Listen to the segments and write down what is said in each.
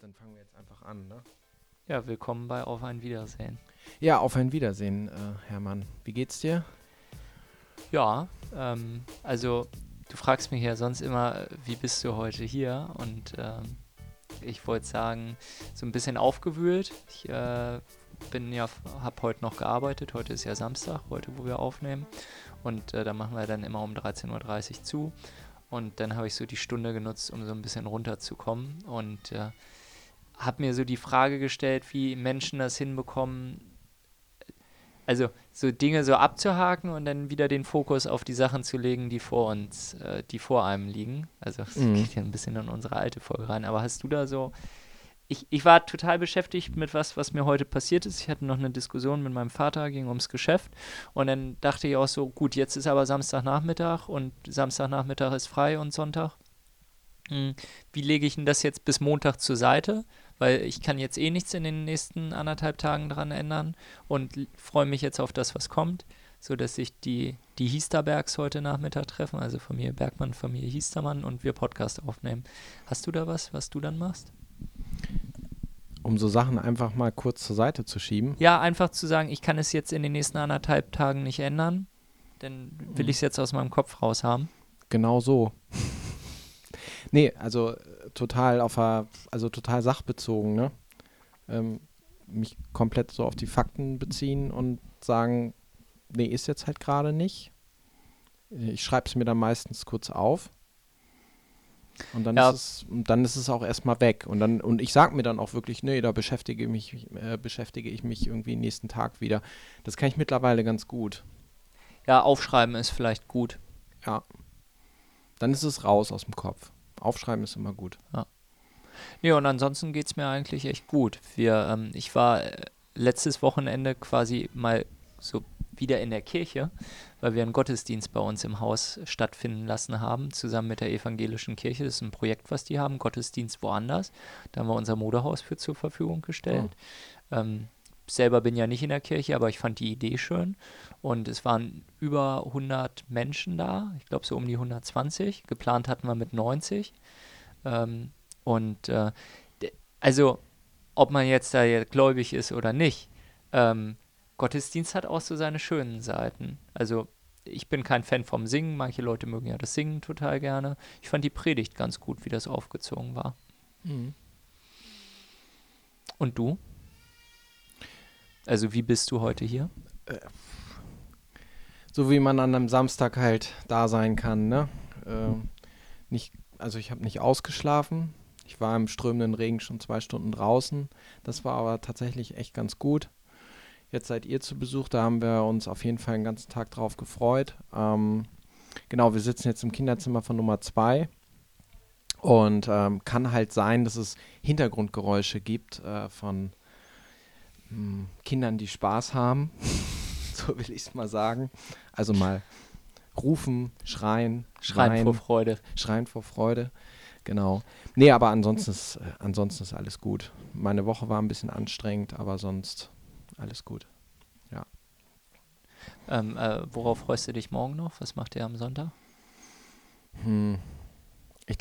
dann fangen wir jetzt einfach an, ne? Ja, willkommen bei Auf ein Wiedersehen. Ja, auf ein Wiedersehen, äh, Hermann. Wie geht's dir? Ja, ähm, also du fragst mich ja sonst immer, wie bist du heute hier? Und ähm, ich wollte sagen, so ein bisschen aufgewühlt. Ich äh, bin ja, habe heute noch gearbeitet. Heute ist ja Samstag, heute wo wir aufnehmen. Und äh, da machen wir dann immer um 13.30 Uhr zu. Und dann habe ich so die Stunde genutzt, um so ein bisschen runterzukommen. Und äh, habe mir so die Frage gestellt, wie Menschen das hinbekommen, also so Dinge so abzuhaken und dann wieder den Fokus auf die Sachen zu legen, die vor uns, äh, die vor einem liegen. Also das Mhm. geht ja ein bisschen in unsere alte Folge rein. Aber hast du da so ich, ich war total beschäftigt mit was, was mir heute passiert ist. Ich hatte noch eine Diskussion mit meinem Vater, ging ums Geschäft. Und dann dachte ich auch so, gut, jetzt ist aber Samstagnachmittag und Samstagnachmittag ist frei und Sonntag. Hm, Wie lege ich denn das jetzt bis Montag zur Seite? Weil ich kann jetzt eh nichts in den nächsten anderthalb Tagen dran ändern und freue mich jetzt auf das, was kommt, sodass sich die, die Hiesterbergs heute Nachmittag treffen, also Familie Bergmann, Familie Hiestermann und wir Podcast aufnehmen. Hast du da was, was du dann machst? Um so Sachen einfach mal kurz zur Seite zu schieben. Ja, einfach zu sagen, ich kann es jetzt in den nächsten anderthalb Tagen nicht ändern, dann will Mhm. ich es jetzt aus meinem Kopf raus haben. Genau so. nee, also äh, total auf der, also total sachbezogen, ne? Ähm, mich komplett so auf die Fakten beziehen und sagen, nee, ist jetzt halt gerade nicht. Ich schreibe es mir dann meistens kurz auf. Und dann Ja. ist es, und dann ist es auch erstmal weg. Und dann, und ich sage mir dann auch wirklich, nee, da beschäftige mich, äh, beschäftige ich mich irgendwie nächsten Tag wieder. Das kann ich mittlerweile ganz gut. Ja, aufschreiben ist vielleicht gut. Ja. Dann ist es raus aus dem Kopf. Aufschreiben ist immer gut. Nee, und ansonsten geht es mir eigentlich echt gut. Wir, ähm, ich war äh, letztes Wochenende quasi mal so wieder in der Kirche, weil wir einen Gottesdienst bei uns im Haus stattfinden lassen haben, zusammen mit der evangelischen Kirche. Das ist ein Projekt, was die haben, Gottesdienst woanders. Da haben wir unser Modehaus für zur Verfügung gestellt. Ähm, selber bin ja nicht in der Kirche, aber ich fand die Idee schön. Und es waren über 100 Menschen da, ich glaube so um die 120. Geplant hatten wir mit 90. Ähm, und äh, also, ob man jetzt da jetzt gläubig ist oder nicht, ähm, Gottesdienst hat auch so seine schönen Seiten. Also, ich bin kein Fan vom Singen, manche Leute mögen ja das Singen total gerne. Ich fand die Predigt ganz gut, wie das aufgezogen war. Und du? Also, wie bist du heute hier? So wie man an einem Samstag halt da sein kann, ne? Ähm, nicht, also ich habe nicht ausgeschlafen. Ich war im strömenden Regen schon zwei Stunden draußen. Das war aber tatsächlich echt ganz gut. Jetzt seid ihr zu Besuch, da haben wir uns auf jeden Fall den ganzen Tag drauf gefreut. Ähm, genau, wir sitzen jetzt im Kinderzimmer von Nummer zwei. Und ähm, kann halt sein, dass es Hintergrundgeräusche gibt äh, von mh, Kindern, die Spaß haben. so will ich es mal sagen. Also mal rufen, schreien, Schreien schreien, vor Freude. schreien vor Freude. Genau. Nee, aber ansonsten ist, äh, ansonsten ist alles gut. Meine Woche war ein bisschen anstrengend, aber sonst alles gut. Ähm, äh, worauf freust du dich morgen noch? Was macht ihr am Sonntag? Hm. Ich,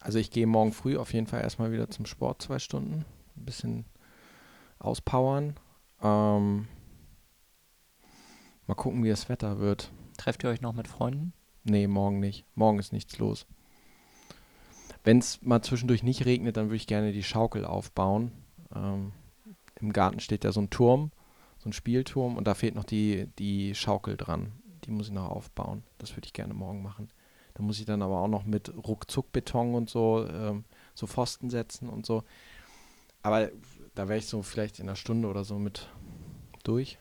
also ich gehe morgen früh auf jeden Fall erstmal wieder zum Sport, zwei Stunden. Ein bisschen auspowern. Ähm, mal gucken, wie das Wetter wird. Trefft ihr euch noch mit Freunden? Nee, morgen nicht. Morgen ist nichts los. Wenn es mal zwischendurch nicht regnet, dann würde ich gerne die Schaukel aufbauen. Ähm, Im Garten steht ja so ein Turm, so ein Spielturm und da fehlt noch die, die Schaukel dran. Die muss ich noch aufbauen. Das würde ich gerne morgen machen. Da muss ich dann aber auch noch mit Ruckzuckbeton und so, ähm, so Pfosten setzen und so. Aber da wäre ich so vielleicht in einer Stunde oder so mit durch.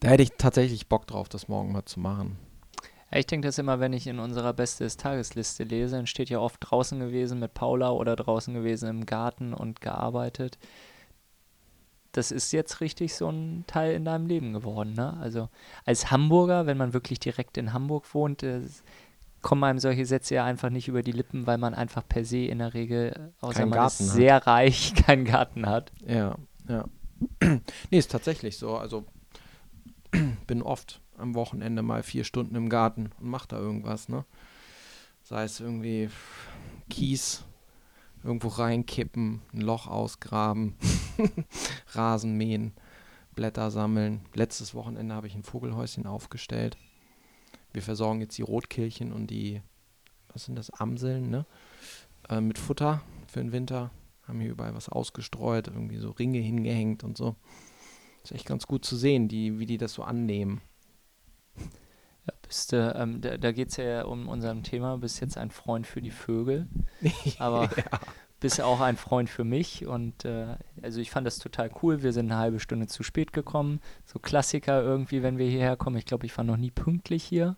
Da hätte ich tatsächlich Bock drauf, das morgen mal zu machen. Ich denke das immer, wenn ich in unserer Beste des Tagesliste lese, dann steht ja oft draußen gewesen mit Paula oder draußen gewesen im Garten und gearbeitet. Das ist jetzt richtig so ein Teil in deinem Leben geworden, ne? Also als Hamburger, wenn man wirklich direkt in Hamburg wohnt, äh, kommen einem solche Sätze ja einfach nicht über die Lippen, weil man einfach per se in der Regel, außer Keinen man ist Garten hat. sehr reich, keinen Garten hat. Ja, ja. nee, ist tatsächlich so. Also bin oft am Wochenende mal vier Stunden im Garten und mach da irgendwas, ne? Sei es irgendwie Kies irgendwo reinkippen, ein Loch ausgraben, Rasen mähen, Blätter sammeln. Letztes Wochenende habe ich ein Vogelhäuschen aufgestellt. Wir versorgen jetzt die Rotkehlchen und die, was sind das, Amseln, ne? Äh, mit Futter für den Winter. Haben hier überall was ausgestreut, irgendwie so Ringe hingehängt und so. Ist echt ganz gut zu sehen, die, wie die das so annehmen. Ja, bist ähm, da, da geht es ja um unserem Thema, bist jetzt ein Freund für die Vögel, aber ja. bist auch ein Freund für mich und äh, also ich fand das total cool. Wir sind eine halbe Stunde zu spät gekommen, so Klassiker irgendwie, wenn wir hierher kommen. Ich glaube, ich war noch nie pünktlich hier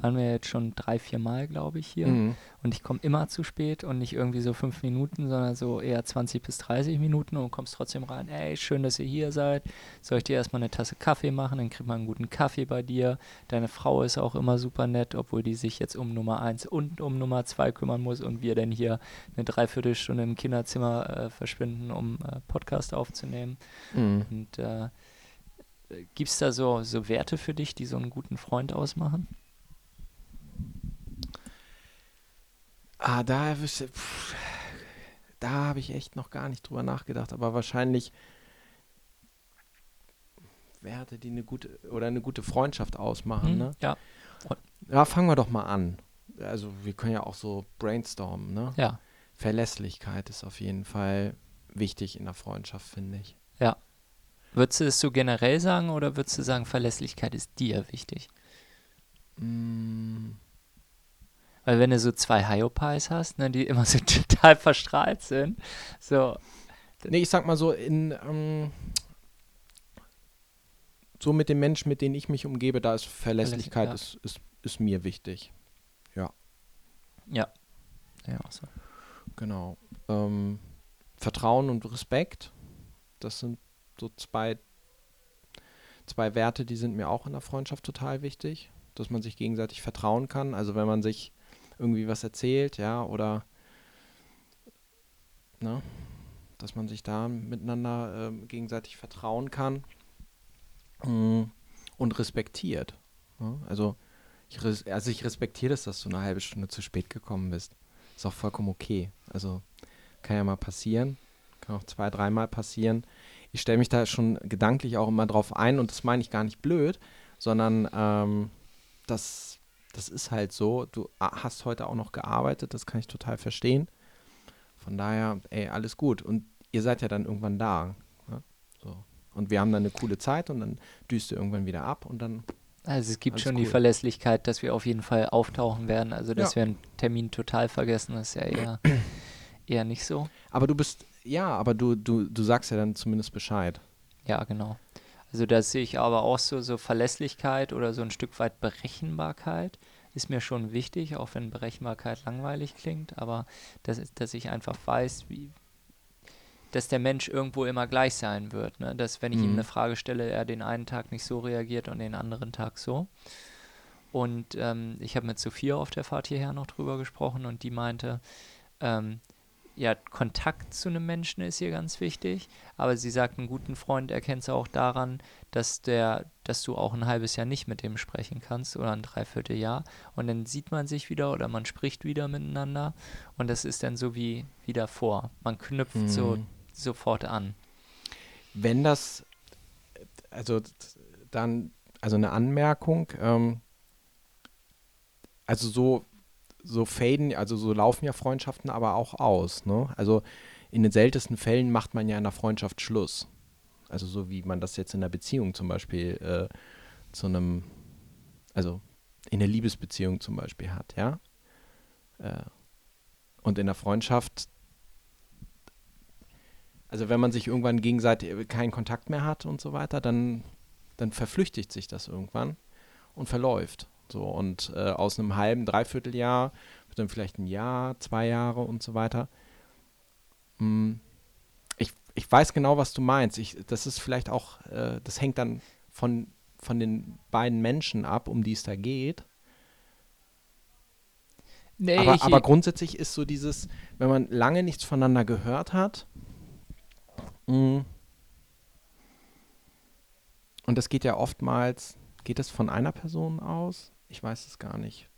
waren wir jetzt schon drei, vier Mal, glaube ich, hier. Mhm. Und ich komme immer zu spät und nicht irgendwie so fünf Minuten, sondern so eher 20 bis 30 Minuten und kommst trotzdem rein. Ey, schön, dass ihr hier seid. Soll ich dir erstmal eine Tasse Kaffee machen? Dann kriegt man einen guten Kaffee bei dir. Deine Frau ist auch immer super nett, obwohl die sich jetzt um Nummer eins und um Nummer zwei kümmern muss und wir dann hier eine Dreiviertelstunde im Kinderzimmer äh, verschwinden, um äh, Podcast aufzunehmen. Mhm. Und äh, gibt es da so, so Werte für dich, die so einen guten Freund ausmachen? Ah, da, da habe ich echt noch gar nicht drüber nachgedacht, aber wahrscheinlich Werte, die eine gute oder eine gute Freundschaft ausmachen, mhm, ne? Ja. Ja, fangen wir doch mal an. Also wir können ja auch so brainstormen, ne? Ja. Verlässlichkeit ist auf jeden Fall wichtig in der Freundschaft, finde ich. Ja. Würdest du es so generell sagen oder würdest du sagen, Verlässlichkeit ist dir wichtig? Mm. Weil wenn du so zwei Hyopies hast, ne, die immer so total verstrahlt sind, so. Nee, ich sag mal so, in, ähm, so mit den Menschen, mit denen ich mich umgebe, da ist Verlässlichkeit ja. ist, ist, ist mir wichtig. Ja. Ja. Ja, auch so. Genau. Ähm, Vertrauen und Respekt, das sind so zwei, zwei Werte, die sind mir auch in der Freundschaft total wichtig, dass man sich gegenseitig vertrauen kann. Also wenn man sich irgendwie was erzählt, ja, oder ne, dass man sich da miteinander äh, gegenseitig vertrauen kann mm, und respektiert. Ne? Also, ich, also ich respektiere das, dass du eine halbe Stunde zu spät gekommen bist. Ist auch vollkommen okay. Also kann ja mal passieren, kann auch zwei, dreimal passieren. Ich stelle mich da schon gedanklich auch immer drauf ein und das meine ich gar nicht blöd, sondern ähm, das das ist halt so. Du hast heute auch noch gearbeitet, das kann ich total verstehen. Von daher, ey, alles gut. Und ihr seid ja dann irgendwann da. Ne? So. Und wir haben dann eine coole Zeit und dann düst du irgendwann wieder ab und dann. Also es gibt schon cool. die Verlässlichkeit, dass wir auf jeden Fall auftauchen werden. Also dass ja. wir einen Termin total vergessen, ist ja eher, eher nicht so. Aber du bist, ja, aber du, du, du sagst ja dann zumindest Bescheid. Ja, genau. Also da sehe ich aber auch so, so Verlässlichkeit oder so ein Stück weit Berechenbarkeit ist mir schon wichtig, auch wenn Berechenbarkeit langweilig klingt, aber dass, dass ich einfach weiß, wie, dass der Mensch irgendwo immer gleich sein wird. Ne? Dass wenn ich mhm. ihm eine Frage stelle, er den einen Tag nicht so reagiert und den anderen Tag so. Und ähm, ich habe mit Sophia auf der Fahrt hierher noch drüber gesprochen und die meinte, ähm, ja, Kontakt zu einem Menschen ist hier ganz wichtig, aber sie sagt, einen guten Freund erkennst du auch daran, dass der, dass du auch ein halbes Jahr nicht mit dem sprechen kannst oder ein Dreivierteljahr und dann sieht man sich wieder oder man spricht wieder miteinander und das ist dann so wie, wie davor. Man knüpft mhm. so sofort an. Wenn das, also dann, also eine Anmerkung, ähm, also so so faden, also so laufen ja Freundschaften aber auch aus. Ne? Also in den seltensten Fällen macht man ja in einer Freundschaft Schluss. Also so wie man das jetzt in einer Beziehung zum Beispiel äh, zu einem, also in der Liebesbeziehung zum Beispiel hat, ja. Äh, und in der Freundschaft, also wenn man sich irgendwann gegenseitig keinen Kontakt mehr hat und so weiter, dann, dann verflüchtigt sich das irgendwann und verläuft. So, und äh, aus einem halben, dreiviertel Jahr wird dann vielleicht ein Jahr, zwei Jahre und so weiter. Hm, ich, ich weiß genau, was du meinst. Ich, das ist vielleicht auch, äh, das hängt dann von, von den beiden Menschen ab, um die es da geht. Nee, aber, aber grundsätzlich ist so dieses, wenn man lange nichts voneinander gehört hat, mh, hm, und das geht ja oftmals, geht es von einer Person aus? Ich weiß es gar nicht.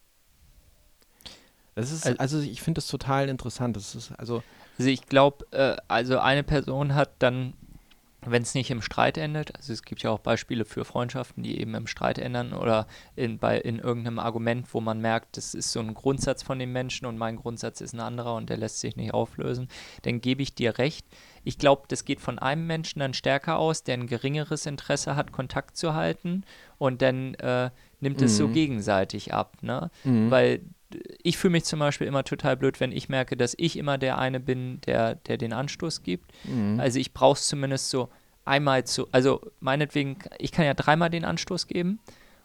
Das ist, also ich finde das total interessant. Das ist, also Also ich glaube, äh, also eine Person hat dann wenn es nicht im Streit endet, also es gibt ja auch Beispiele für Freundschaften, die eben im Streit ändern oder in, bei, in irgendeinem Argument, wo man merkt, das ist so ein Grundsatz von dem Menschen und mein Grundsatz ist ein anderer und der lässt sich nicht auflösen, dann gebe ich dir recht. Ich glaube, das geht von einem Menschen dann stärker aus, der ein geringeres Interesse hat, Kontakt zu halten und dann äh, nimmt mhm. es so mhm. gegenseitig ab, ne? Mhm. Weil ich fühle mich zum Beispiel immer total blöd, wenn ich merke, dass ich immer der eine bin, der, der den Anstoß gibt. Mhm. Also ich brauche es zumindest so einmal zu, also meinetwegen, ich kann ja dreimal den Anstoß geben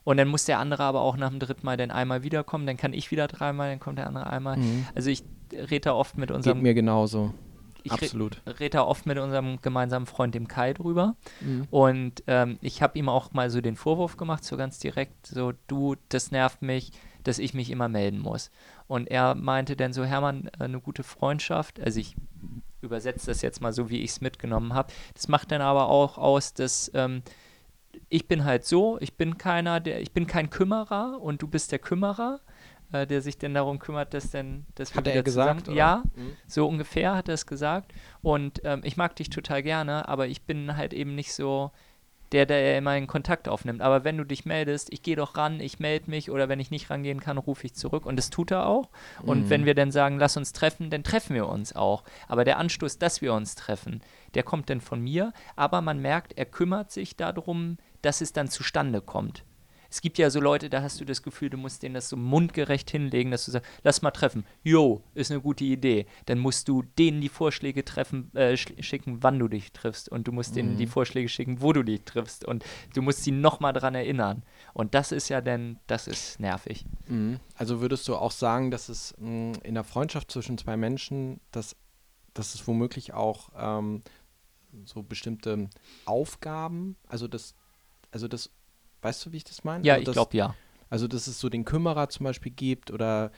und dann muss der andere aber auch nach dem dritten Mal dann einmal wiederkommen, dann kann ich wieder dreimal, dann kommt der andere einmal. Mhm. Also ich rede da oft mit unserem... Geht mir genauso. Ich Absolut. rede da oft mit unserem gemeinsamen Freund, dem Kai, drüber. Mhm. Und ähm, ich habe ihm auch mal so den Vorwurf gemacht, so ganz direkt, so du, das nervt mich, dass ich mich immer melden muss. Und er meinte dann so, Hermann, äh, eine gute Freundschaft, also ich übersetze das jetzt mal so, wie ich es mitgenommen habe. Das macht dann aber auch aus, dass ähm, ich bin halt so, ich bin keiner, der, ich bin kein Kümmerer und du bist der Kümmerer, äh, der sich denn darum kümmert, dass denn, dass hat er gesagt? Zusammen, ja, mhm. so ungefähr hat er es gesagt. Und ähm, ich mag dich total gerne, aber ich bin halt eben nicht so der, der immer einen Kontakt aufnimmt. Aber wenn du dich meldest, ich gehe doch ran, ich melde mich oder wenn ich nicht rangehen kann, rufe ich zurück. Und das tut er auch. Und mhm. wenn wir dann sagen, lass uns treffen, dann treffen wir uns auch. Aber der Anstoß, dass wir uns treffen, der kommt dann von mir. Aber man merkt, er kümmert sich darum, dass es dann zustande kommt es gibt ja so Leute, da hast du das Gefühl, du musst denen das so mundgerecht hinlegen, dass du sagst, lass mal treffen. Jo, ist eine gute Idee. Dann musst du denen die Vorschläge treffen, äh, schicken, wann du dich triffst. Und du musst mhm. denen die mhm. Vorschläge schicken, wo du dich triffst. Und du musst sie nochmal dran erinnern. Und das ist ja dann, das ist nervig. Mhm. Also würdest du auch sagen, dass es mh, mm, in der Freundschaft zwischen zwei Menschen, dass, dass es womöglich auch ähm, so bestimmte Aufgaben, also das, also das Weißt du, wie ich das meine? Ja, also ich glaube ja. Also, dass es so den Kümmerer zum Beispiel gibt oder.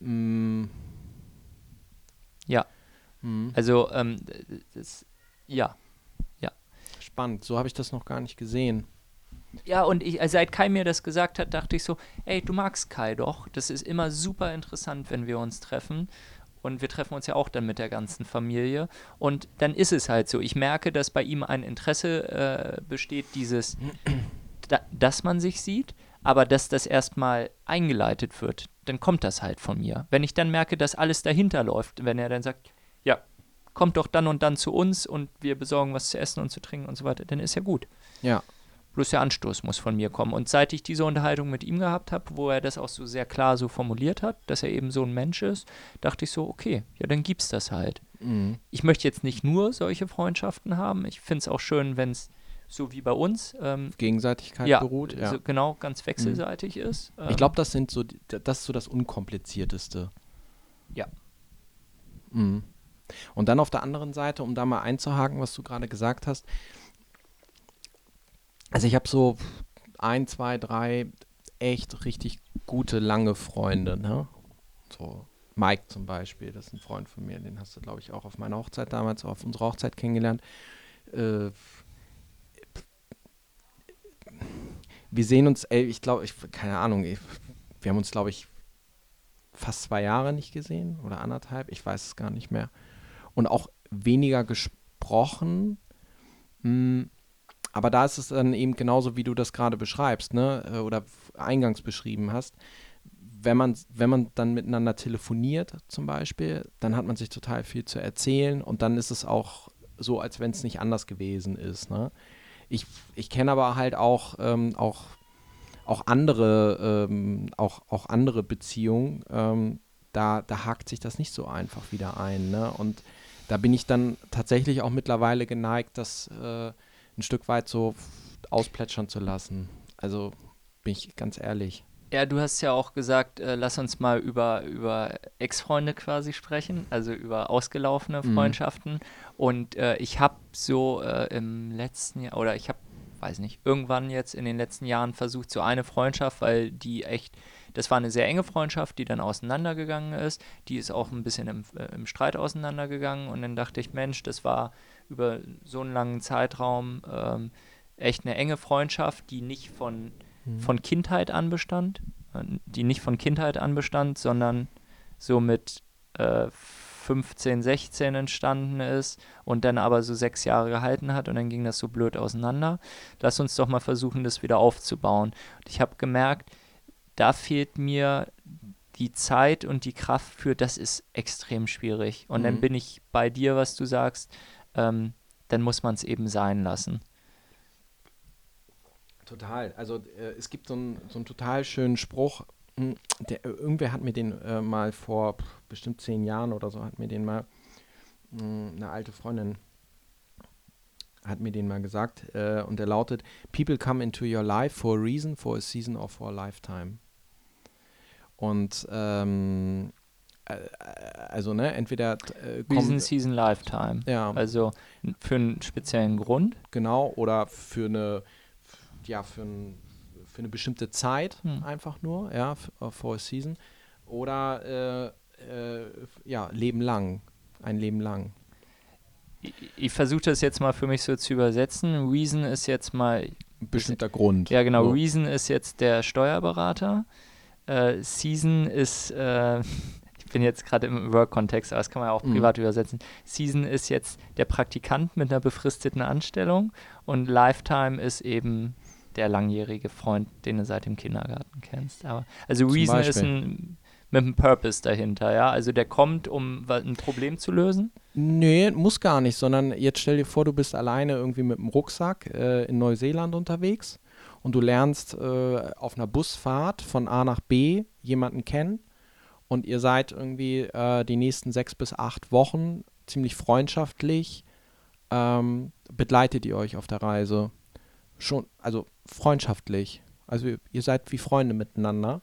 Mh, mm, ja. Mh. Also, ähm, das, ja. Ja. Spannend. So habe ich das noch gar nicht gesehen. Ja, und ich, also seit Kai mir das gesagt hat, dachte ich so, ey, du magst Kai doch. Das ist immer super interessant, wenn wir uns treffen. Und wir treffen uns ja auch dann mit der ganzen Familie. Und dann ist es halt so. Ich merke, dass bei ihm ein Interesse äh, besteht, dieses da, dass man sich sieht, aber dass das erstmal eingeleitet wird, dann kommt das halt von mir. Wenn ich dann merke, dass alles dahinter läuft, wenn er dann sagt, ja, kommt doch dann und dann zu uns und wir besorgen was zu essen und zu trinken und so weiter, dann ist ja gut. Ja. Bloß der Anstoß muss von mir kommen. Und seit ich diese Unterhaltung mit ihm gehabt habe, wo er das auch so sehr klar so formuliert hat, dass er eben so ein Mensch ist, dachte ich so, okay, ja, dann gibt's das halt. Mhm. Ich möchte jetzt nicht nur solche Freundschaften haben. Ich finde es auch schön, wenn es so wie bei uns. Ähm, Gegenseitigkeit ja, beruht. Ja, so genau, ganz wechselseitig mhm. ist. Ähm, ich glaube, das sind so, das ist so das Unkomplizierteste. Ja. Mhm. Und dann auf der anderen Seite, um da mal einzuhaken, was du gerade gesagt hast. Also ich habe so ein, zwei, drei echt richtig gute, lange Freunde, ne? So Mike zum Beispiel, das ist ein Freund von mir, den hast du, glaube ich, auch auf meiner Hochzeit damals, auf unserer Hochzeit kennengelernt. Äh, wir sehen uns, ey, ich glaube, ich, keine Ahnung, ich, wir haben uns, glaube ich, fast zwei Jahre nicht gesehen oder anderthalb, ich weiß es gar nicht mehr. Und auch weniger gesprochen. Mh, hm, aber da ist es dann eben genauso, wie du das gerade beschreibst, ne? Äh, oder eingangs beschrieben hast. Wenn man, wenn man dann miteinander telefoniert, zum Beispiel, dann hat man sich total viel zu erzählen und dann ist es auch so, als wenn es nicht anders gewesen ist. Ne? Ich, ich kenne aber halt auch, ähm, auch, auch andere, ähm, auch, auch andere Beziehungen. Ähm, da, da hakt sich das nicht so einfach wieder ein. Ne? Und da bin ich dann tatsächlich auch mittlerweile geneigt, das äh, ein Stück weit so ausplätschern zu lassen. Also bin ich ganz ehrlich. Ja, du hast ja auch gesagt, äh, lass uns mal über, über Ex-Freunde quasi sprechen, also über ausgelaufene mhm. Freundschaften. Mhm. Und äh, ich habe so äh, im letzten Jahr, oder ich habe, weiß nicht, irgendwann jetzt in den letzten Jahren versucht, so eine Freundschaft, weil die echt, das war eine sehr enge Freundschaft, die dann auseinandergegangen ist. Die ist auch ein bisschen im, äh, im Streit auseinandergegangen. Und dann dachte ich, Mensch, das war über so einen langen Zeitraum ähm, echt eine enge Freundschaft, die nicht von Mhm. von Kindheit an bestand, äh, die nicht von Kindheit an bestand, sondern so mit äh, 15, 16 entstanden ist und dann aber so sechs Jahre gehalten hat und dann ging das so blöd auseinander. Lass uns doch mal versuchen, das wieder aufzubauen. Und ich habe gemerkt, da fehlt mir die Zeit und die Kraft für, das ist extrem schwierig. Und mhm. dann bin ich bei dir, was du sagst, ähm, dann muss man es eben sein lassen. Total. Also äh, es gibt so einen so total schönen Spruch, hm, der, irgendwer hat mir den äh, mal vor bestimmt zehn Jahren oder so, hat mir den mal, mh, hm, eine alte Freundin hat mir den mal gesagt äh, und der lautet, People come into your life for a reason, for a season or for a lifetime. Und ähm, äh, also ne, entweder äh, Reason, Season, Lifetime. Ja. Also für einen speziellen Grund. Genau, oder für eine, ja, für, ein, für eine bestimmte Zeit hm. einfach nur, ja, äh, for a season. Oder äh, äh, ja, Leben lang, ein Leben lang. Ich, ich versuche das jetzt mal für mich so zu übersetzen. Reason ist jetzt mal. Ein bestimmter Grund. Ja, genau. So. Reason ist jetzt der Steuerberater. Äh, Season ist, äh, ich bin jetzt gerade im Work-Kontext, aber das kann man ja auch mhm. privat übersetzen. Season ist jetzt der Praktikant mit einer befristeten Anstellung und Lifetime ist eben der langjährige Freund, den du seit dem Kindergarten kennst. Aber, also Zum Reason Beispiel. ist ein mit einem Purpose dahinter, ja? Also der kommt, um ein Problem zu lösen? Nee, muss gar nicht, sondern jetzt stell dir vor, du bist alleine irgendwie mit dem Rucksack äh, in Neuseeland unterwegs und du lernst äh, auf einer Busfahrt von A nach B jemanden kennen und ihr seid irgendwie äh, die nächsten sechs bis acht Wochen ziemlich freundschaftlich, ähm, begleitet ihr euch auf der Reise. Schon, also freundschaftlich. Also ihr, ihr seid wie Freunde miteinander.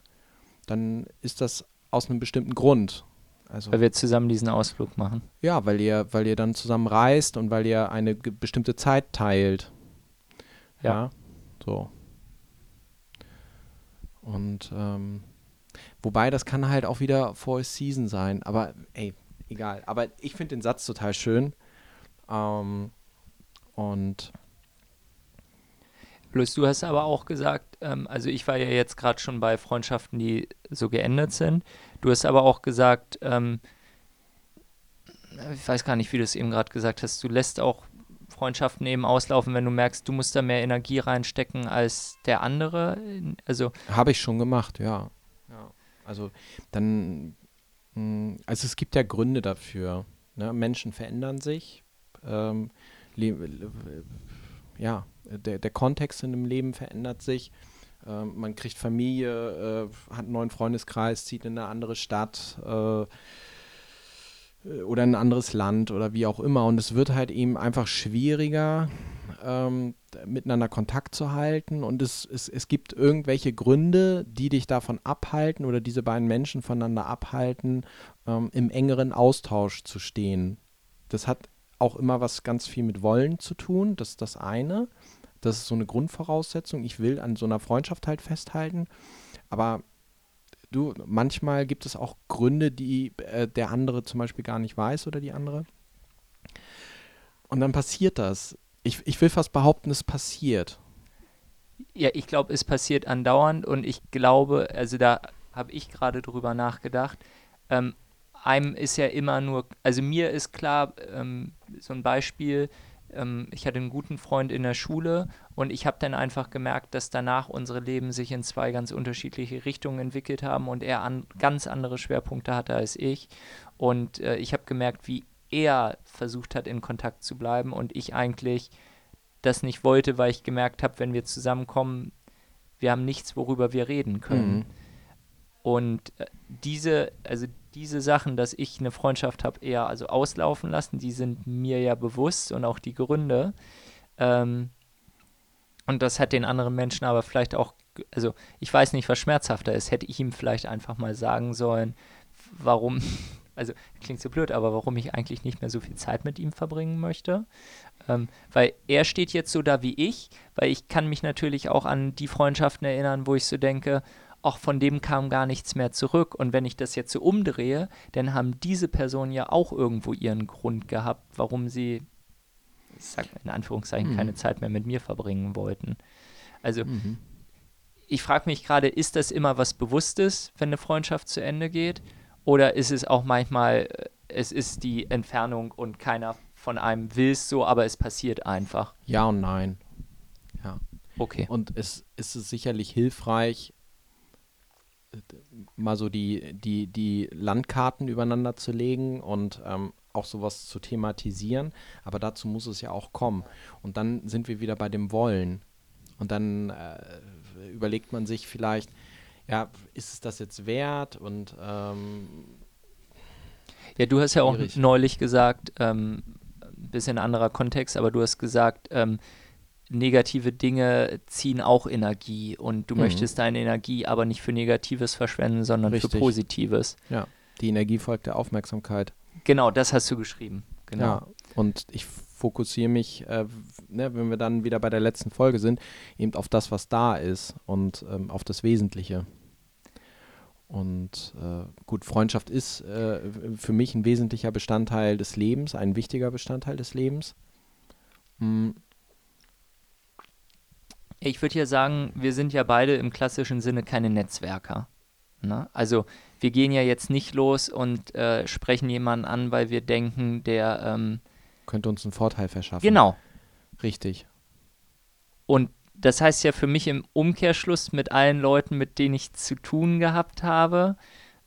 Dann ist das aus einem bestimmten Grund. Also, weil wir zusammen diesen Ausflug machen. Ja, weil ihr, weil ihr dann zusammen reist und weil ihr eine bestimmte Zeit teilt. Ja. ja so. Und ähm, wobei das kann halt auch wieder Fall Season sein, aber ey, egal. Aber ich finde den Satz total schön. Ähm, und Bloß du hast aber auch gesagt, ähm, also ich war ja jetzt gerade schon bei Freundschaften, die so geendet sind. Du hast aber auch gesagt, ähm, ich weiß gar nicht, wie du es eben gerade gesagt hast, du lässt auch Freundschaften eben auslaufen, wenn du merkst, du musst da mehr Energie reinstecken als der andere? Also habe ich schon gemacht, ja. ja. Also dann, mh, hm, also es gibt ja Gründe dafür. Ne? Menschen verändern sich. Ähm, ja, der, der Kontext in dem Leben verändert sich. Ähm, man kriegt Familie, äh, hat einen neuen Freundeskreis, zieht in eine andere Stadt. Äh, oder ein anderes Land oder wie auch immer. Und es wird halt eben einfach schwieriger, ähm, miteinander Kontakt zu halten. Und es, es, es gibt irgendwelche Gründe, die dich davon abhalten oder diese beiden Menschen voneinander abhalten, ähm, im engeren Austausch zu stehen. Das hat auch immer was ganz viel mit Wollen zu tun. Das ist das eine. Das ist so eine Grundvoraussetzung. Ich will an so einer Freundschaft halt festhalten. Aber du, manchmal gibt es auch Gründe, die äh, der andere zum Beispiel gar nicht weiß oder die andere. Und dann passiert das. Ich, ich will fast behaupten, es passiert. Ja, ich glaube, es passiert andauernd und ich glaube, also da habe ich gerade drüber nachgedacht. Ähm, einem ist ja immer nur, also mir ist klar, ähm, so ein Beispiel, ähm, ich hatte einen guten Freund in der Schule und ich habe dann einfach gemerkt, dass danach unsere Leben sich in zwei ganz unterschiedliche Richtungen entwickelt haben und er an, ganz andere Schwerpunkte hatte als ich. Und äh, ich habe gemerkt, wie er versucht hat, in Kontakt zu bleiben und ich eigentlich das nicht wollte, weil ich gemerkt habe, wenn wir zusammenkommen, wir haben nichts, worüber wir reden können. Mhm. Und äh, diese, also diese Sachen, dass ich eine Freundschaft habe, eher also auslaufen lassen, die sind mir ja bewusst und auch die Gründe. Ähm, und das hat den anderen Menschen aber vielleicht auch, also ich weiß nicht, was schmerzhafter ist. Hätte ich ihm vielleicht einfach mal sagen sollen, warum, also klingt so blöd, aber warum ich eigentlich nicht mehr so viel Zeit mit ihm verbringen möchte. Ähm, weil er steht jetzt so da wie ich, weil ich kann mich natürlich auch an die Freundschaften erinnern, wo ich so denke, auch von dem kam gar nichts mehr zurück. Und wenn ich das jetzt so umdrehe, dann haben diese Personen ja auch irgendwo ihren Grund gehabt, warum sie, ich sag in Anführungszeichen, mhm. keine Zeit mehr mit mir verbringen wollten. Also mhm. ich frage mich gerade, ist das immer was Bewusstes, wenn eine Freundschaft zu Ende geht? Oder ist es auch manchmal es ist die Entfernung und keiner von einem will es so, aber es passiert einfach. Ja und nein. Ja. Okay. Und es ist es sicherlich hilfreich, äh, mal so die, die, die Landkarten übereinander zu legen und ähm, auch sowas zu thematisieren. Aber dazu muss es ja auch kommen. Und dann sind wir wieder bei dem Wollen. Und dann äh, überlegt man sich vielleicht, ja, ist es das jetzt wert? Und ähm, Ja, du hast ja auch Schwierig. neulich gesagt, ähm, ein bisschen anderer Kontext, aber du hast gesagt, ähm, negative Dinge ziehen auch Energie und du Mhm. möchtest deine Energie aber nicht für Negatives verschwenden, sondern für Richtig. Positives. ja, die Energie folgt der Aufmerksamkeit. Genau, das hast du geschrieben. Genau. Ja, und ich fokussiere mich, äh, ne, wenn wir dann wieder bei der letzten Folge sind, eben auf das, was da ist und ähm, auf das Wesentliche. Und äh, gut, Freundschaft ist äh, für mich ein wesentlicher Bestandteil des Lebens, ein wichtiger Bestandteil des Lebens. Mm, Ich würde ja sagen, wir sind ja beide im klassischen Sinne keine Netzwerker. Ne? Also wir gehen ja jetzt nicht los und äh, sprechen jemanden an, weil wir denken, der ähm, könnte uns einen Vorteil verschaffen. genau. Richtig. Und das heißt ja für mich im Umkehrschluss mit allen Leuten, mit denen ich zu tun gehabt habe,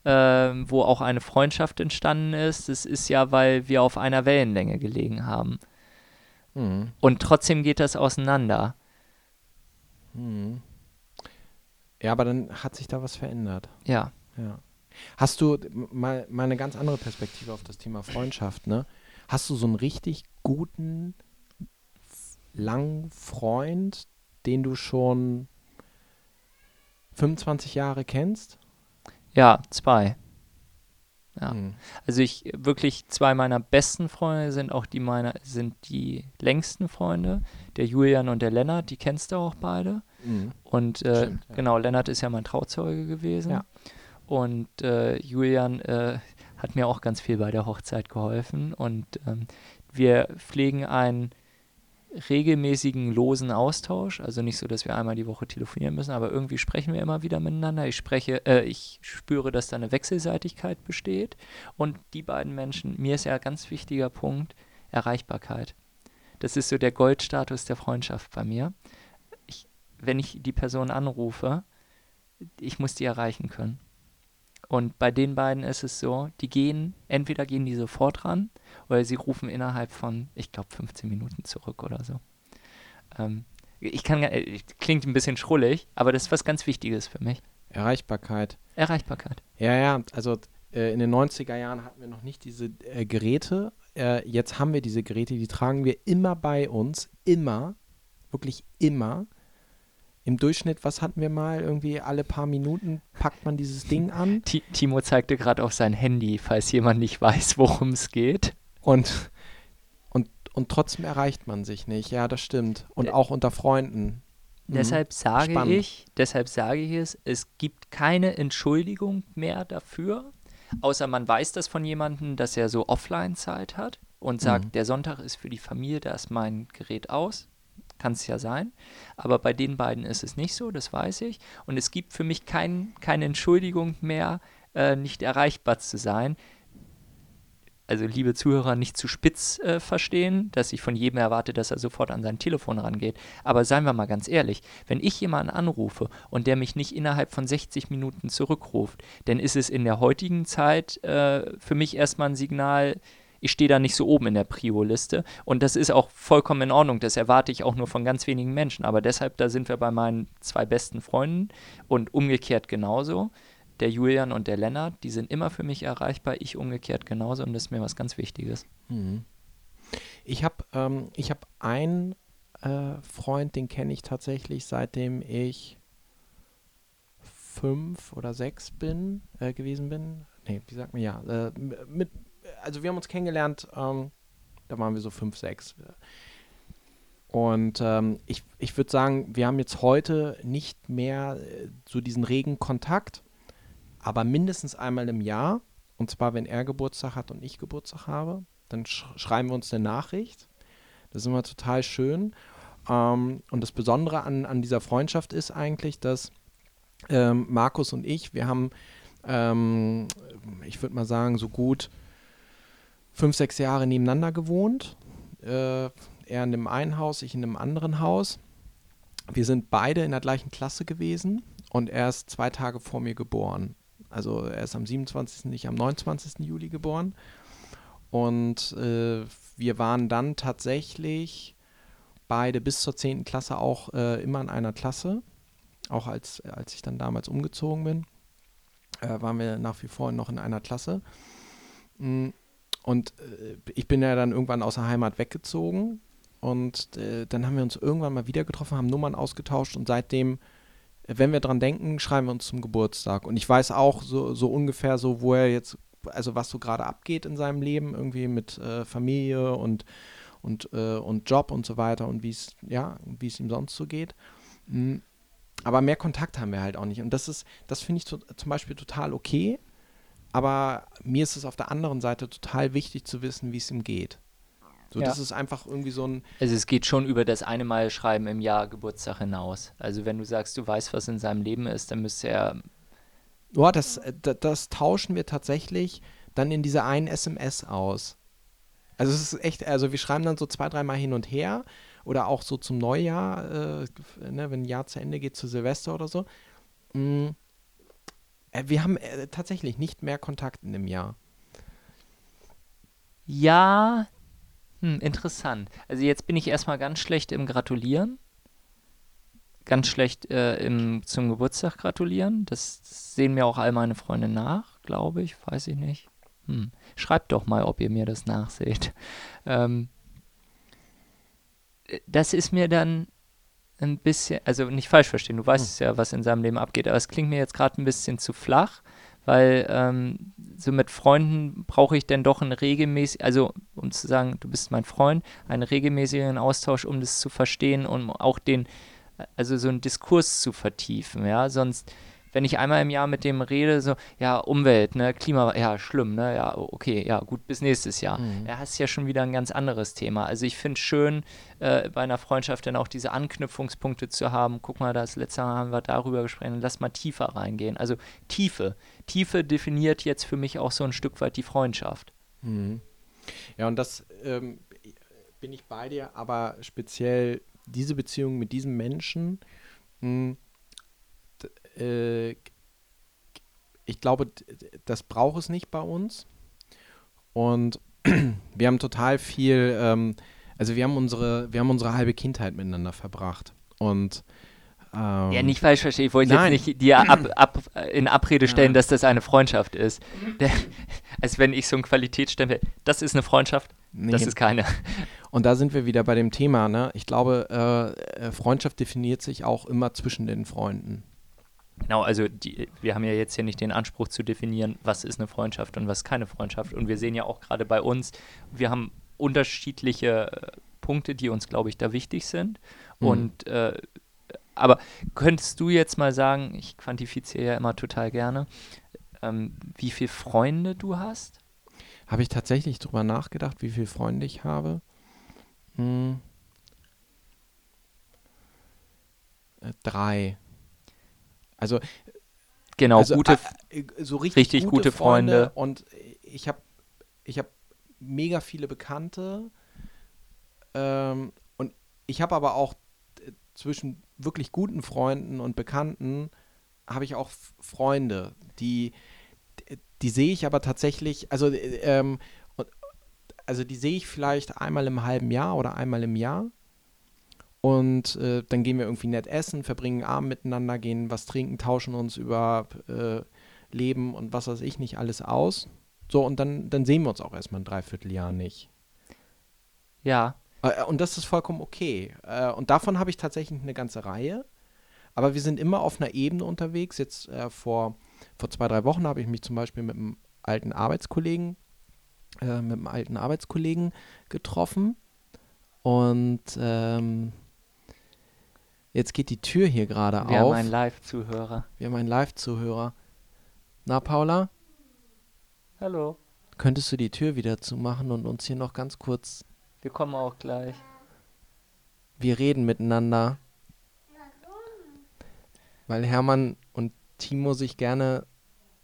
ähm, wo auch eine Freundschaft entstanden ist, das ist ja, weil wir auf einer Wellenlänge gelegen haben. Mhm. Und trotzdem geht das auseinander. Mhm. Ja, aber dann hat sich da was verändert. Ja. Ja. Hast du mal, mal eine ganz andere Perspektive auf das Thema Freundschaft, ne? Hast du so einen richtig guten, langen Freund, den du schon 25 Jahre kennst? Ja, zwei. Ja. Hm. Also ich wirklich zwei meiner besten Freunde sind auch die meiner sind die längsten Freunde, der Julian und der Lennart, die kennst du auch beide. Mhm. Und äh, Stimmt, ja. genau, Lennart ist ja mein Trauzeuge gewesen. Ja. Und äh, Julian äh, hat mir auch ganz viel bei der Hochzeit geholfen. Und ähm, wir pflegen einen regelmäßigen losen Austausch. Also nicht so, dass wir einmal die Woche telefonieren müssen, aber irgendwie sprechen wir immer wieder miteinander. Ich spreche, äh, ich spüre, dass da eine Wechselseitigkeit besteht. Und die beiden Menschen, mir ist ja ein ganz wichtiger Punkt, Erreichbarkeit. Das ist so der Goldstatus der Freundschaft bei mir. Ich, wenn ich die Person anrufe, ich muss die erreichen können. Und bei den beiden ist es so, die gehen, entweder gehen die sofort ran oder sie rufen innerhalb von, ich glaube, 15 Minuten zurück oder so. Ähm, ich kann, äh, klingt ein bisschen schrullig, aber das ist was ganz Wichtiges für mich. Erreichbarkeit. Erreichbarkeit. Ja, ja, also äh, in den 90er Jahren hatten wir noch nicht diese äh, Geräte. Äh, jetzt haben wir diese Geräte, die tragen wir immer bei uns, immer, wirklich immer. Im Durchschnitt, was hatten wir mal? Irgendwie alle paar Minuten packt man dieses Ding an Ti- Timo zeigte gerade auf sein Handy, falls jemand nicht weiß, worum es geht. und, und, und trotzdem erreicht man sich nicht. Ja, das stimmt. Und Ä- auch unter Freunden. Mhm. Deshalb sage Spannend. ich, deshalb sage ich es, es gibt keine Entschuldigung mehr dafür, außer man weiß das von jemandem, dass er so Offline-Zeit hat und sagt, Mhm. der Sonntag ist für die Familie, da ist mein Gerät aus. Kann es ja sein. Aber bei den beiden ist es nicht so, das weiß ich. Und es gibt für mich kein, keine Entschuldigung mehr, äh, nicht erreichbar zu sein. Also, liebe Zuhörer, nicht zu spitz äh, verstehen, dass ich von jedem erwarte, dass er sofort an sein Telefon rangeht. Aber seien wir mal ganz ehrlich, wenn ich jemanden anrufe und der mich nicht innerhalb von 60 Minuten zurückruft, dann ist es in der heutigen Zeit äh, für mich erstmal ein Signal, ich stehe da nicht so oben in der Prio-Liste. Und das ist auch vollkommen in Ordnung. Das erwarte ich auch nur von ganz wenigen Menschen. Aber deshalb, da sind wir bei meinen zwei besten Freunden und umgekehrt genauso. Der Julian und der Lennart, die sind immer für mich erreichbar, ich umgekehrt genauso und das ist mir was ganz Wichtiges. Mhm. Ich habe ähm, hab einen äh, Freund, den kenne ich tatsächlich seitdem ich fünf oder sechs bin, äh, gewesen bin. Nee, wie sagt man ja? Äh, mit, also wir haben uns kennengelernt, ähm, da waren wir so fünf, sechs. Und ähm, ich, ich würde sagen, wir haben jetzt heute nicht mehr äh, so diesen regen Kontakt, aber mindestens einmal im Jahr, und zwar wenn er Geburtstag hat und ich Geburtstag habe, dann sch schreiben wir uns eine Nachricht. Das ist immer total schön. Ähm, und das Besondere an, an dieser Freundschaft ist eigentlich, dass ähm, Markus und ich, wir haben, ähm, ich würde mal sagen, so gut fünf, sechs Jahre nebeneinander gewohnt. Äh, er in einem einen Haus, ich in einem anderen Haus. Wir sind beide in der gleichen Klasse gewesen und er ist zwei Tage vor mir geboren. Also er ist am 27., nicht am 29. Juli geboren. Und äh, wir waren dann tatsächlich beide bis zur 10. Klasse auch äh, immer in einer Klasse. Auch als, als ich dann damals umgezogen bin, äh, waren wir nach wie vor noch in einer Klasse. Mm, und äh, ich bin ja dann irgendwann aus der Heimat weggezogen. Und äh, dann haben wir uns irgendwann mal wieder getroffen, haben Nummern ausgetauscht und seitdem wenn wir dran denken, schreiben wir uns zum Geburtstag. Und ich weiß auch so, so ungefähr so, wo er jetzt, also was so gerade abgeht in seinem Leben, irgendwie mit äh, Familie und, und, äh, und Job und so weiter und wie es, ja, wie es ihm sonst so geht. Mhm. Aber mehr Kontakt haben wir halt auch nicht. Und das ist, das finde ich zum Beispiel total okay. Aber mir ist es auf der anderen Seite total wichtig zu wissen, wie es ihm geht. So, ja. das ist einfach irgendwie so ein. Also es geht schon über das eine Mal schreiben im Jahr Geburtstag hinaus. Also wenn du sagst, du weißt, was in seinem Leben ist, dann müsste er. Ja, das, das, das tauschen wir tatsächlich dann in dieser einen SMS aus. Also es ist echt, also wir schreiben dann so zwei, dreimal hin und her oder auch so zum Neujahr, äh, ne, wenn ein Jahr zu Ende geht, zu Silvester oder so. Mm, äh, wir haben äh, tatsächlich nicht mehr Kontakt in dem Jahr. Ja, hm, interessant. Also jetzt bin ich erstmal ganz schlecht im Gratulieren. Ganz schlecht äh, im, zum Geburtstag gratulieren. Das sehen mir auch all meine Freunde nach, glaube ich. Weiß ich nicht. Hm. Schreibt doch mal, ob ihr mir das nachseht. Ähm, das ist mir dann ein bisschen, also nicht falsch verstehen, du weißt hm. ja, was in seinem Leben abgeht, aber es klingt mir jetzt gerade ein bisschen zu flach weil ähm, so mit Freunden brauche ich dann doch einen regelmäßigen, also um zu sagen, du bist mein Freund, einen regelmäßigen Austausch, um das zu verstehen und auch den, also so einen Diskurs zu vertiefen, ja, sonst wenn ich einmal im Jahr mit dem rede, so, ja, Umwelt, ne, Klima, ja, schlimm, ne, ja, okay, ja, gut, bis nächstes Jahr. Mhm. Ja, ist ja schon wieder ein ganz anderes Thema. Also ich finde es schön, äh, bei einer Freundschaft dann auch diese Anknüpfungspunkte zu haben. Guck mal, das letzte Mal haben wir darüber gesprochen, lass mal tiefer reingehen. Also Tiefe. Tiefe definiert jetzt für mich auch so ein Stück weit die Freundschaft. Mhm. Ja, und das ähm, bin ich bei dir, aber speziell diese Beziehung mit diesem Menschen, mh, hm, äh, ich glaube, das braucht es nicht bei uns. Und wir haben total viel, ähm, also wir haben unsere, wir haben unsere halbe Kindheit miteinander verbracht. Und ähm, ja, nicht falsch verstehen. Ich wollte jetzt nicht dir ab, ab, in Abrede stellen, ja. dass das eine Freundschaft ist. Als wenn ich so ein Qualitätsstempel, das ist eine Freundschaft, nee. das ist keine. Und da sind wir wieder bei dem Thema. Ne? Ich glaube, äh, äh Freundschaft definiert sich auch immer zwischen den Freunden. Genau, also die, wir haben ja jetzt hier nicht den Anspruch zu definieren, was ist eine Freundschaft und was keine Freundschaft. Und wir sehen ja auch gerade bei uns, wir haben unterschiedliche äh, Punkte, die uns, glaube ich, da wichtig sind. Mhm. Und äh, aber könntest du jetzt mal sagen, ich quantifiziere ja immer total gerne, ähm, wie viele Freunde du hast? Habe ich tatsächlich drüber nachgedacht, wie viele Freunde ich habe? Hm. Äh, drei. Also genau, also, gute, äh, so richtig, richtig gute, gute Freunde. Freunde. Und ich habe ich hab mega viele Bekannte. Ähm, und ich habe aber auch zwischen wirklich guten Freunden und Bekannten habe ich auch Freunde, die, die sehe ich aber tatsächlich, also, ähm, also die sehe ich vielleicht einmal im halben Jahr oder einmal im Jahr. Und äh, dann gehen wir irgendwie nett essen, verbringen Abend miteinander, gehen was trinken, tauschen uns über äh, Leben und was weiß ich nicht alles aus. So, und dann, dann sehen wir uns auch erstmal ein Dreivierteljahr nicht. Ja. Äh, und das ist vollkommen okay. Äh, und davon habe ich tatsächlich eine ganze Reihe. Aber wir sind immer auf einer Ebene unterwegs. Jetzt äh, vor, vor zwei, drei Wochen habe ich mich zum Beispiel mit einem alten Arbeitskollegen, mit einem alten Arbeitskollegen getroffen. Und ähm, Jetzt geht die Tür hier gerade auf. Wir haben einen Live-Zuhörer. Wir haben einen Live-Zuhörer. Na, Paula? Hallo. Könntest du die Tür wieder zumachen und uns hier noch ganz kurz. Wir kommen auch gleich. Wir reden miteinander. Warum? Weil Hermann und Timo sich gerne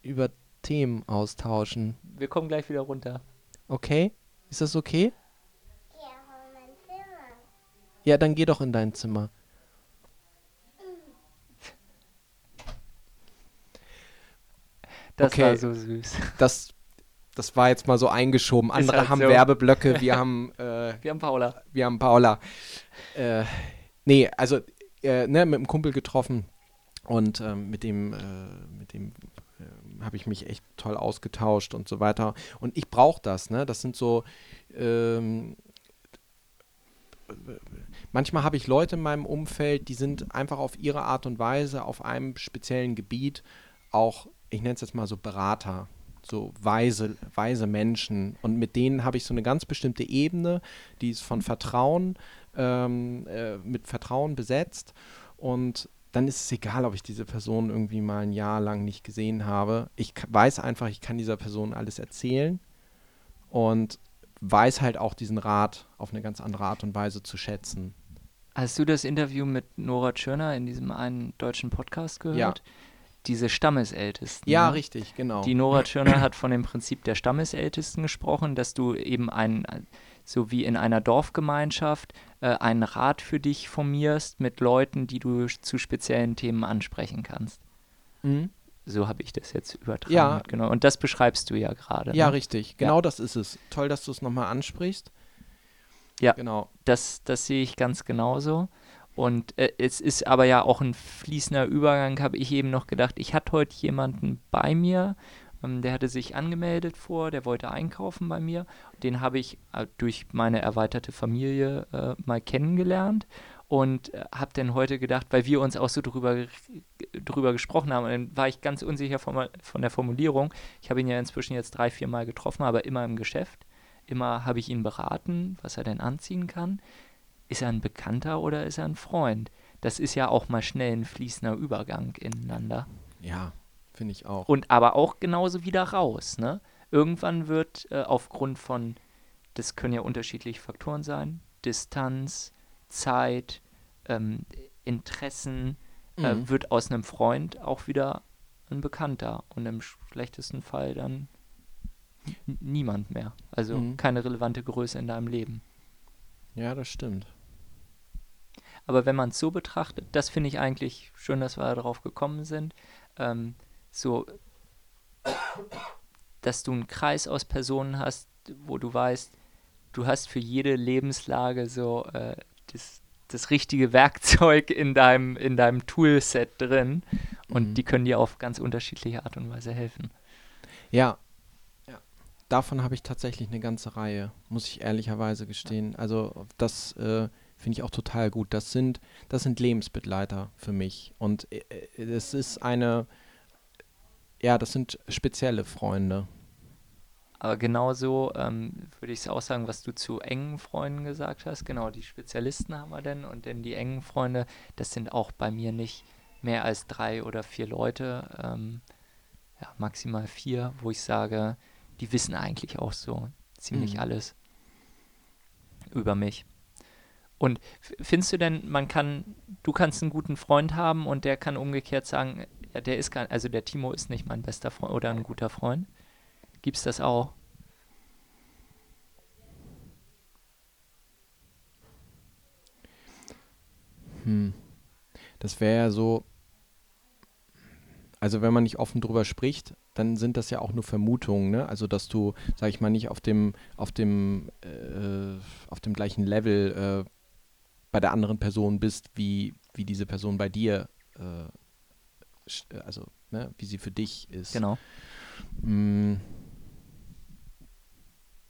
über Themen austauschen. Wir kommen gleich wieder runter. Okay? Ist das okay? Ja, von meinem Zimmer. Ja, dann geh doch in dein Zimmer. Das Okay. war so süß. Das, das war jetzt mal so eingeschoben. Andere halt haben so. Werbeblöcke, wir haben, äh, Wir haben Paula. wir haben Paula. Äh, nee, also äh, ne, mit einem Kumpel getroffen und ähm, mit dem, äh, mit dem äh, habe ich mich echt toll ausgetauscht und so weiter. Und ich brauche das, ne? Das sind so ähm, manchmal habe ich Leute in meinem Umfeld, die sind einfach auf ihre Art und Weise auf einem speziellen Gebiet auch, ich nenne es jetzt mal so Berater, so weise, weise Menschen. Und mit denen habe ich so eine ganz bestimmte Ebene, die ist von Vertrauen, ähm, äh, mit Vertrauen besetzt. Und dann ist es egal, ob ich diese Person irgendwie mal ein Jahr lang nicht gesehen habe. Ich weiß einfach, ich kann dieser Person alles erzählen und weiß halt auch diesen Rat auf eine ganz andere Art und Weise zu schätzen. Hast du das Interview mit Nora Tschirner in diesem einen deutschen Podcast gehört? Ja. Diese Stammesältesten. Ja, ne? richtig, genau. Die Nora Tschirner hat von dem Prinzip der Stammesältesten gesprochen, dass du eben ein, so wie in einer Dorfgemeinschaft, äh, einen Rat für dich formierst mit Leuten, die du zu speziellen Themen ansprechen kannst. Mhm. So habe ich das jetzt übertragen. Ja. Genau. Und das beschreibst du ja gerade. Ja, ne? richtig. Genau das ist es. Toll, dass du es nochmal ansprichst. Ja. Genau. Das, das sehe ich ganz genauso. Und äh, es ist aber ja auch ein fließender Übergang, habe ich eben noch gedacht. Ich hatte heute jemanden bei mir, ähm, der hatte sich angemeldet vor, der wollte einkaufen bei mir. Den habe ich äh, durch meine erweiterte Familie äh, mal kennengelernt und äh, habe dann heute gedacht, weil wir uns auch so drüber, drüber gesprochen haben, und dann war ich ganz unsicher von, von der Formulierung. Ich habe ihn ja inzwischen jetzt drei, vier Mal getroffen, aber immer im Geschäft. Immer habe ich ihn beraten, was er denn anziehen kann. Ist er ein Bekannter oder ist er ein Freund? Das ist ja auch mal schnell ein fließender Übergang ineinander. Ja, finde ich auch. Und aber auch genauso wieder raus. Ne? Irgendwann wird äh, aufgrund von, das können ja unterschiedliche Faktoren sein, Distanz, Zeit, ähm, Interessen, äh, Mhm. wird aus einem Freund auch wieder ein Bekannter und im schlechtesten Fall dann niemand mehr. Also Mhm. keine relevante Größe in deinem Leben. Ja, das stimmt. Aber wenn man es so betrachtet, das finde ich eigentlich schön, dass wir darauf gekommen sind, ähm, so, dass du einen Kreis aus Personen hast, wo du weißt, du hast für jede Lebenslage so äh, das, das richtige Werkzeug in deinem, in deinem Toolset drin und Mhm. die können dir auf ganz unterschiedliche Art und Weise helfen. Ja. ja. Davon habe ich tatsächlich eine ganze Reihe, muss ich ehrlicherweise gestehen. Also das äh, finde ich auch total gut. Das sind, das sind Lebensbegleiter für mich. Und äh, äh, es ist eine, ja, das sind spezielle Freunde. Aber genauso ähm, würde ich es auch sagen, was du zu engen Freunden gesagt hast. Genau, die Spezialisten haben wir denn und dann die engen Freunde, das sind auch bei mir nicht mehr als drei oder vier Leute, ähm, ja, maximal vier, wo ich sage, die wissen eigentlich auch so ziemlich Mhm. alles über mich. Und findest du denn, man kann, du kannst einen guten Freund haben und der kann umgekehrt sagen, ja, der ist gar, also der Timo ist nicht mein bester Freund oder ein guter Freund? Gibt's das auch? Hm. Das wäre ja so, also wenn man nicht offen drüber spricht, dann sind das ja auch nur Vermutungen, ne? Also dass du, sag ich mal, nicht auf dem, auf dem, äh, auf dem gleichen Level äh, bei der anderen Person bist, wie, wie diese Person bei dir, äh, also, ne, wie sie für dich ist. Genau. Mm.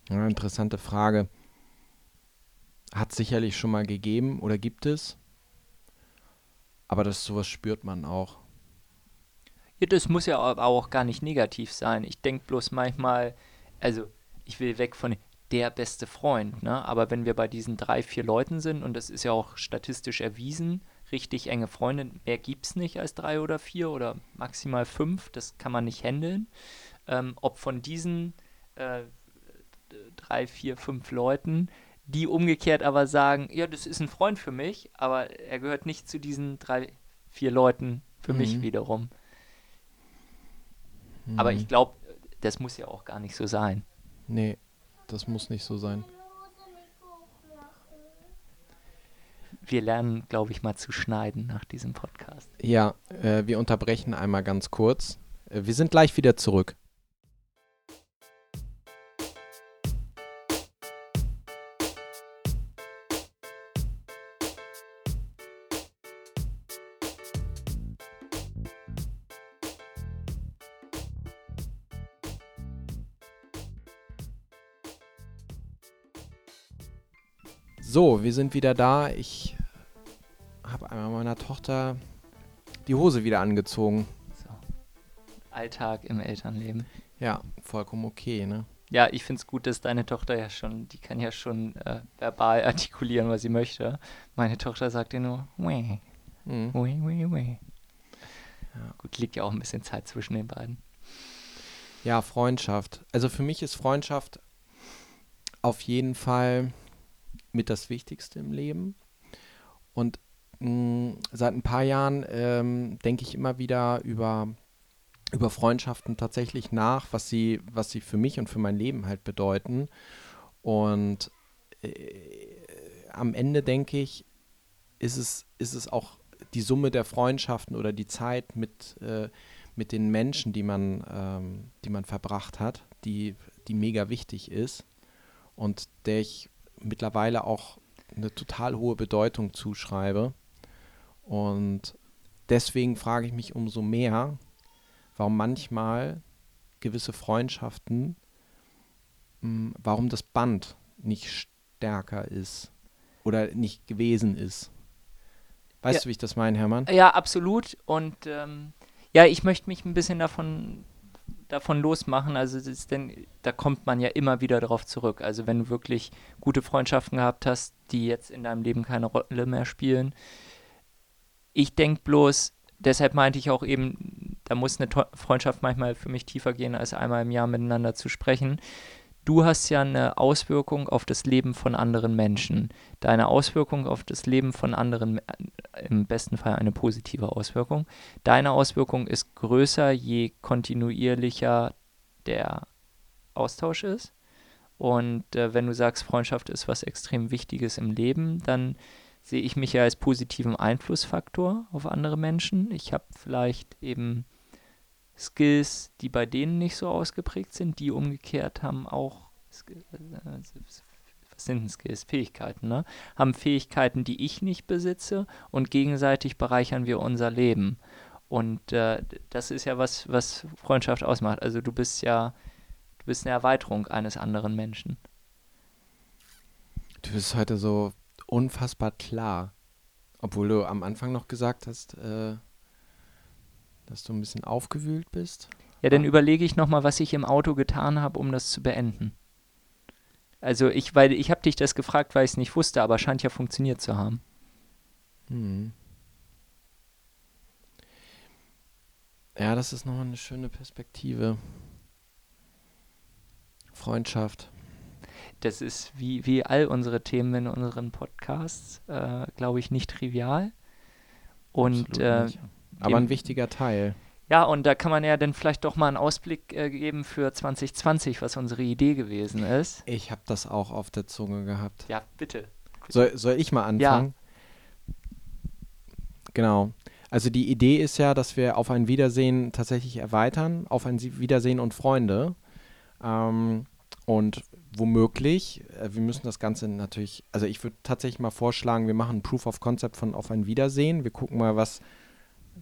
Ja, interessante Frage. Hat sicherlich schon mal gegeben oder gibt es. Aber das sowas spürt man auch. Ja, das muss ja aber auch gar nicht negativ sein. Ich denke bloß manchmal, also ich will weg von der beste Freund, ne? Aber wenn wir bei diesen drei, vier Leuten sind, und das ist ja auch statistisch erwiesen, richtig enge Freunde, mehr gibt es nicht als drei oder vier oder maximal fünf, das kann man nicht handeln. Ähm, ob von diesen äh, drei, vier, fünf Leuten, die umgekehrt aber sagen, ja, das ist ein Freund für mich, aber er gehört nicht zu diesen drei, vier Leuten für mich Mhm. wiederum. Aber Mhm. ich glaube, das muss ja auch gar nicht so sein. Nee, das muss nicht so sein. Wir lernen, glaube ich, mal zu schneiden nach diesem Podcast. Ja, äh, wir unterbrechen einmal ganz kurz. Äh, wir sind gleich wieder zurück. So, wir sind wieder da. Ich habe einmal meiner Tochter die Hose wieder angezogen. So. Alltag im Elternleben. Ja, vollkommen okay, ne? Ja, ich finde es gut, dass deine Tochter ja schon, die kann ja schon äh, verbal artikulieren, was sie möchte. Meine Tochter sagt dir nur, weh, Mhm. weh, weh, weh. Ja. Gut, liegt ja auch ein bisschen Zeit zwischen den beiden. Ja, Freundschaft. Also für mich ist Freundschaft auf jeden Fall mit das Wichtigste im Leben. Und mh, seit ein paar Jahren ähm, denke ich immer wieder über, über Freundschaften tatsächlich nach, was sie, was sie für mich und für mein Leben halt bedeuten. Und äh, am Ende denke ich, ist es, ist es auch die Summe der Freundschaften oder die Zeit mit, äh, mit den Menschen, die man, ähm, die man verbracht hat, die, die mega wichtig ist und der ich mittlerweile auch eine total hohe Bedeutung zuschreibe. Und deswegen frage ich mich umso mehr, warum manchmal gewisse Freundschaften, mh, warum das Band nicht stärker ist oder nicht gewesen ist. Weißt Ja. du, wie ich das meine, Hermann? Ja, absolut. Und ähm, ja, ich möchte mich ein bisschen davon, davon losmachen. Also denn, da kommt man ja immer wieder darauf zurück. Also wenn du wirklich gute Freundschaften gehabt hast, die jetzt in deinem Leben keine Rolle mehr spielen. Ich denke bloß, deshalb meinte ich auch eben, da muss eine Freundschaft manchmal für mich tiefer gehen, als einmal im Jahr miteinander zu sprechen. Du hast ja eine Auswirkung auf das Leben von anderen Menschen. Deine Auswirkung auf das Leben von anderen, äh, im besten Fall eine positive Auswirkung. Deine Auswirkung ist größer, je kontinuierlicher der Austausch ist. Und äh, wenn du sagst, Freundschaft ist was extrem Wichtiges im Leben, dann sehe ich mich ja als positiven Einflussfaktor auf andere Menschen. Ich habe vielleicht eben Skills, die bei denen nicht so ausgeprägt sind, die umgekehrt haben auch, äh, was sind denn Skills? Fähigkeiten, ne? Haben Fähigkeiten, die ich nicht besitze und gegenseitig bereichern wir unser Leben. Und äh, das ist ja was, was Freundschaft ausmacht. Also du bist ja, du bist eine Erweiterung eines anderen Menschen. Du bist heute so unfassbar klar. Obwohl du am Anfang noch gesagt hast, äh, dass du ein bisschen aufgewühlt bist. Ja, dann Ah. überlege ich nochmal, was ich im Auto getan habe, um das zu beenden. Also ich, weil ich habe dich das gefragt, weil ich es nicht wusste, aber scheint ja funktioniert zu haben. Hm. Ja, das ist nochmal eine schöne Perspektive. Freundschaft. Das ist wie, wie all unsere Themen in unseren Podcasts, äh, glaube ich, nicht trivial. Und äh. Aber ein wichtiger Teil. ja, und da kann man ja dann vielleicht doch mal einen Ausblick äh, geben für 2020, was unsere Idee gewesen ist. Ich habe das auch auf der Zunge gehabt. Ja, bitte. Soll, soll ich mal anfangen? Genau. Also die Idee ist ja, dass wir auf ein Wiedersehen tatsächlich erweitern, auf ein Wiedersehen und Freunde. Ähm, und womöglich, äh, wir müssen das Ganze natürlich, also ich würde tatsächlich mal vorschlagen, wir machen ein Proof of Concept von auf ein Wiedersehen. Wir gucken mal, was,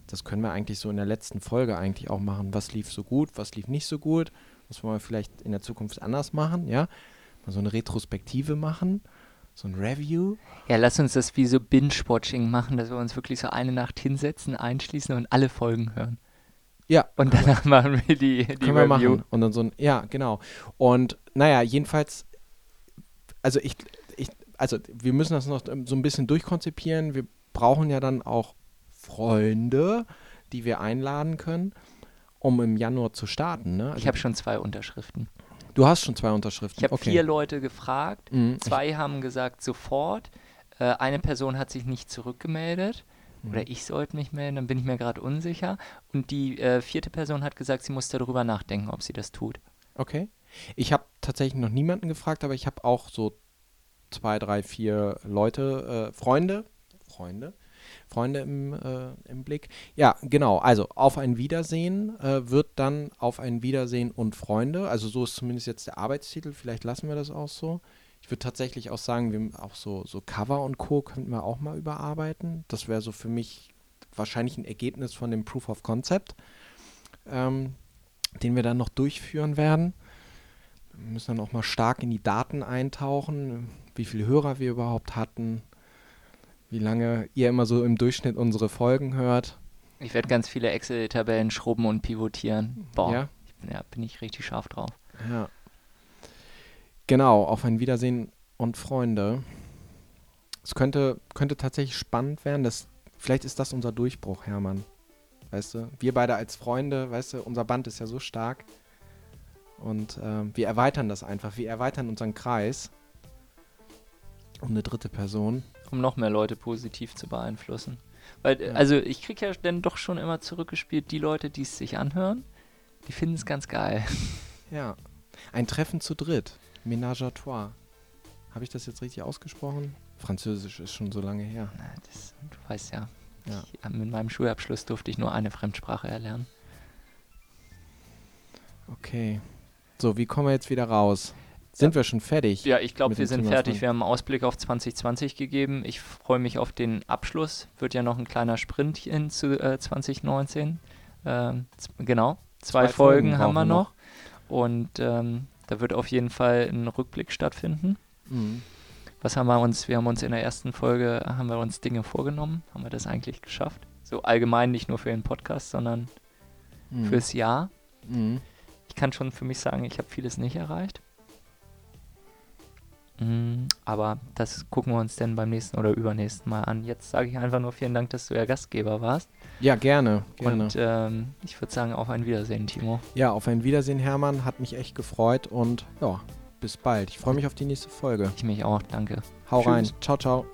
das können wir eigentlich so in der letzten Folge eigentlich auch machen. Was lief so gut, was lief nicht so gut, was wollen wir vielleicht in der Zukunft anders machen, ja? Mal so eine Retrospektive machen, so ein Review. Ja, lass uns das wie so Binge-Watching machen, dass wir uns wirklich so eine Nacht hinsetzen, einschließen und alle Folgen hören. Ja, Und danach machen wir die, die können wir Review. machen. Und dann so ein, ja, genau. Und naja, jedenfalls, also ich, ich, also wir müssen das noch so ein bisschen durchkonzipieren. Wir brauchen ja dann auch Freunde, die wir einladen können, um im Januar zu starten. Ne? Ich Also, habe schon zwei Unterschriften. du hast schon zwei Unterschriften. Ich habe okay. vier Leute gefragt. Mhm. Zwei haben gesagt sofort. Äh, eine Person hat sich nicht zurückgemeldet. Mhm. Oder ich sollte mich melden, dann bin ich mir gerade unsicher. Und die äh, vierte Person hat gesagt, sie muss darüber nachdenken, ob sie das tut. Okay. Ich habe tatsächlich noch niemanden gefragt, aber ich habe auch so zwei, drei, vier Leute, äh, Freunde, Freunde, Freunde im, äh, im Blick. Ja, genau. Also auf ein Wiedersehen äh, wird dann auf ein Wiedersehen und Freunde. Also so ist zumindest jetzt der Arbeitstitel. Vielleicht lassen wir das auch so. Ich würde tatsächlich auch sagen, wir auch so, so Cover und Co. könnten wir auch mal überarbeiten. Das wäre so für mich wahrscheinlich ein Ergebnis von dem Proof of Concept, ähm, den wir dann noch durchführen werden. Wir müssen dann auch mal stark in die Daten eintauchen, wie viele Hörer wir überhaupt hatten, wie lange ihr immer so im Durchschnitt unsere Folgen hört. Ich werde ganz viele Excel-Tabellen schrubben und pivotieren. Boah, Ja? ich bin, ja, bin ich richtig scharf drauf. Ja. Genau, auf ein Wiedersehen und Freunde. Es könnte, könnte tatsächlich spannend werden. Das, vielleicht ist das unser Durchbruch, Hermann. Weißt du, wir beide als Freunde, weißt du, unser Band ist ja so stark. Und ähm, wir erweitern das einfach. Wir erweitern unseren Kreis um eine dritte Person. Um noch mehr Leute positiv zu beeinflussen. Weil, äh, Ja. also ich kriege ja dann doch schon immer zurückgespielt, die Leute, die es sich anhören, die finden es ganz geil. Ja. Ein Treffen zu dritt. Ménage à trois. Habe ich das jetzt richtig ausgesprochen? Französisch ist schon so lange her. Na, das, du weißt ja, Ja. ich, mit meinem Schulabschluss durfte ich nur eine Fremdsprache erlernen. Okay. So, wie kommen wir jetzt wieder raus? Sind wir schon fertig? Ja, ich glaube, wir sind Thema fertig. Wir haben einen Ausblick auf 2020 gegeben. Ich freue mich auf den Abschluss. Wird ja noch ein kleiner Sprint hin zu äh, 2019. Ähm, genau, zwei, Zwei Folgen, Folgen haben wir wir noch. Und ähm, da wird auf jeden Fall ein Rückblick stattfinden. Mhm. Was haben wir uns? Wir haben uns in der ersten Folge haben wir uns Dinge vorgenommen. Haben wir das eigentlich geschafft? So allgemein nicht nur für den Podcast, sondern Mhm. fürs Jahr. Mhm. Ich kann schon für mich sagen, ich habe vieles nicht erreicht. Mm, Aber das gucken wir uns dann beim nächsten oder übernächsten Mal an. Jetzt sage ich einfach nur vielen Dank, dass du der Gastgeber warst. Ja, gerne. gerne. Und ähm, ich würde sagen, auf ein Wiedersehen, Timo. ja, auf ein Wiedersehen, Hermann. Hat mich echt gefreut und ja, bis bald. Ich freue mich auf die nächste Folge. Ich mich auch. Danke. Hau Tschüss. rein. Ciao, ciao.